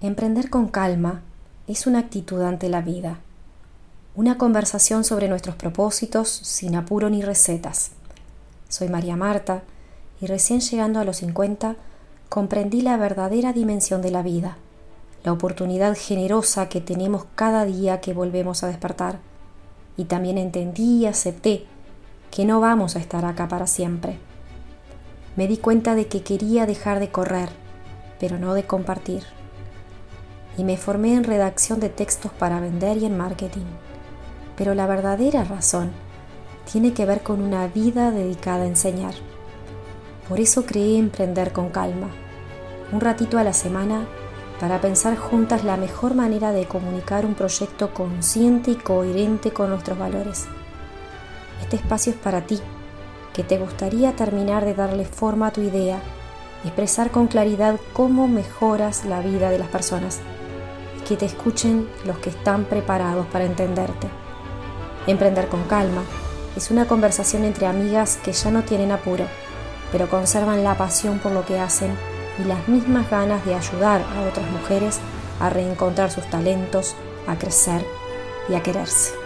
Emprender con calma es una actitud ante la vida, una conversación sobre nuestros propósitos sin apuro ni recetas. Soy María Marta y recién llegando a los 50 comprendí la verdadera dimensión de la vida, la oportunidad generosa que tenemos cada día que volvemos a despertar. Y también entendí y acepté que no vamos a estar acá para siempre. Me di cuenta de que quería dejar de correr, pero no de compartir y me formé en redacción de textos para vender y en marketing. Pero la verdadera razón tiene que ver con una vida dedicada a enseñar. Por eso creé Emprender con Calma, un ratito a la semana para pensar juntas la mejor manera de comunicar un proyecto consciente y coherente con nuestros valores. Este espacio es para ti, que te gustaría terminar de darle forma a tu idea, expresar con claridad cómo mejoras la vida de las personas que te escuchen los que están preparados para entenderte. Emprender con calma es una conversación entre amigas que ya no tienen apuro, pero conservan la pasión por lo que hacen y las mismas ganas de ayudar a otras mujeres a reencontrar sus talentos, a crecer y a quererse.